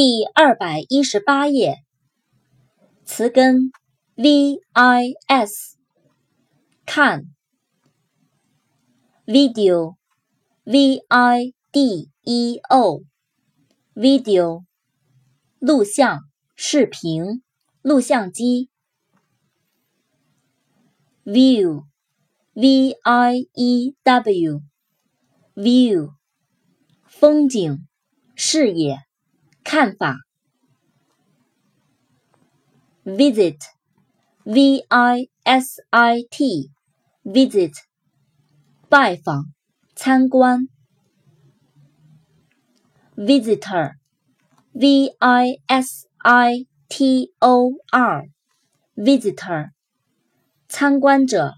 第二百一十八页，词根 v i s 看，video v i d e o video 录像、视频、录像机，view v i e w view 风景、视野。看法，visit，v i s i t，visit，拜访，参观，visitor，v i s i t o r，visitor，参观者，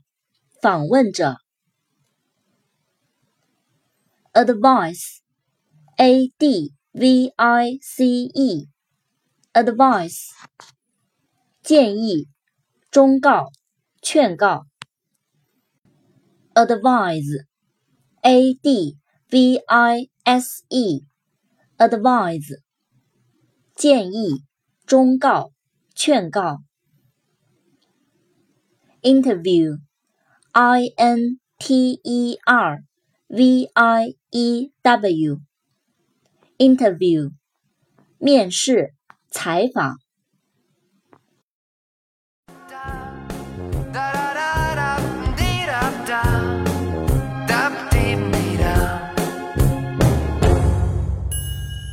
访问者，advice，a d。vice，advice，建议、忠告、劝告。advise，advise，advise，建议、忠告、劝告。interview，I-N-T-E-R-V-I-E-W。 Interview，面试、采访。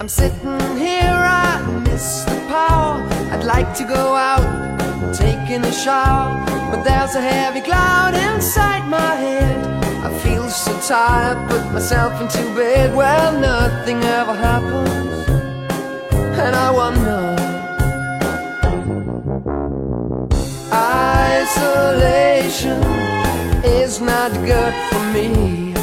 I'm sitting here, I miss the power. I'd like to go out, taking a shower, but there's a heavy cloud inside my head. I feel so tired, put myself into bed Well, nothing ever happens. And I wonder Isolation is not good for me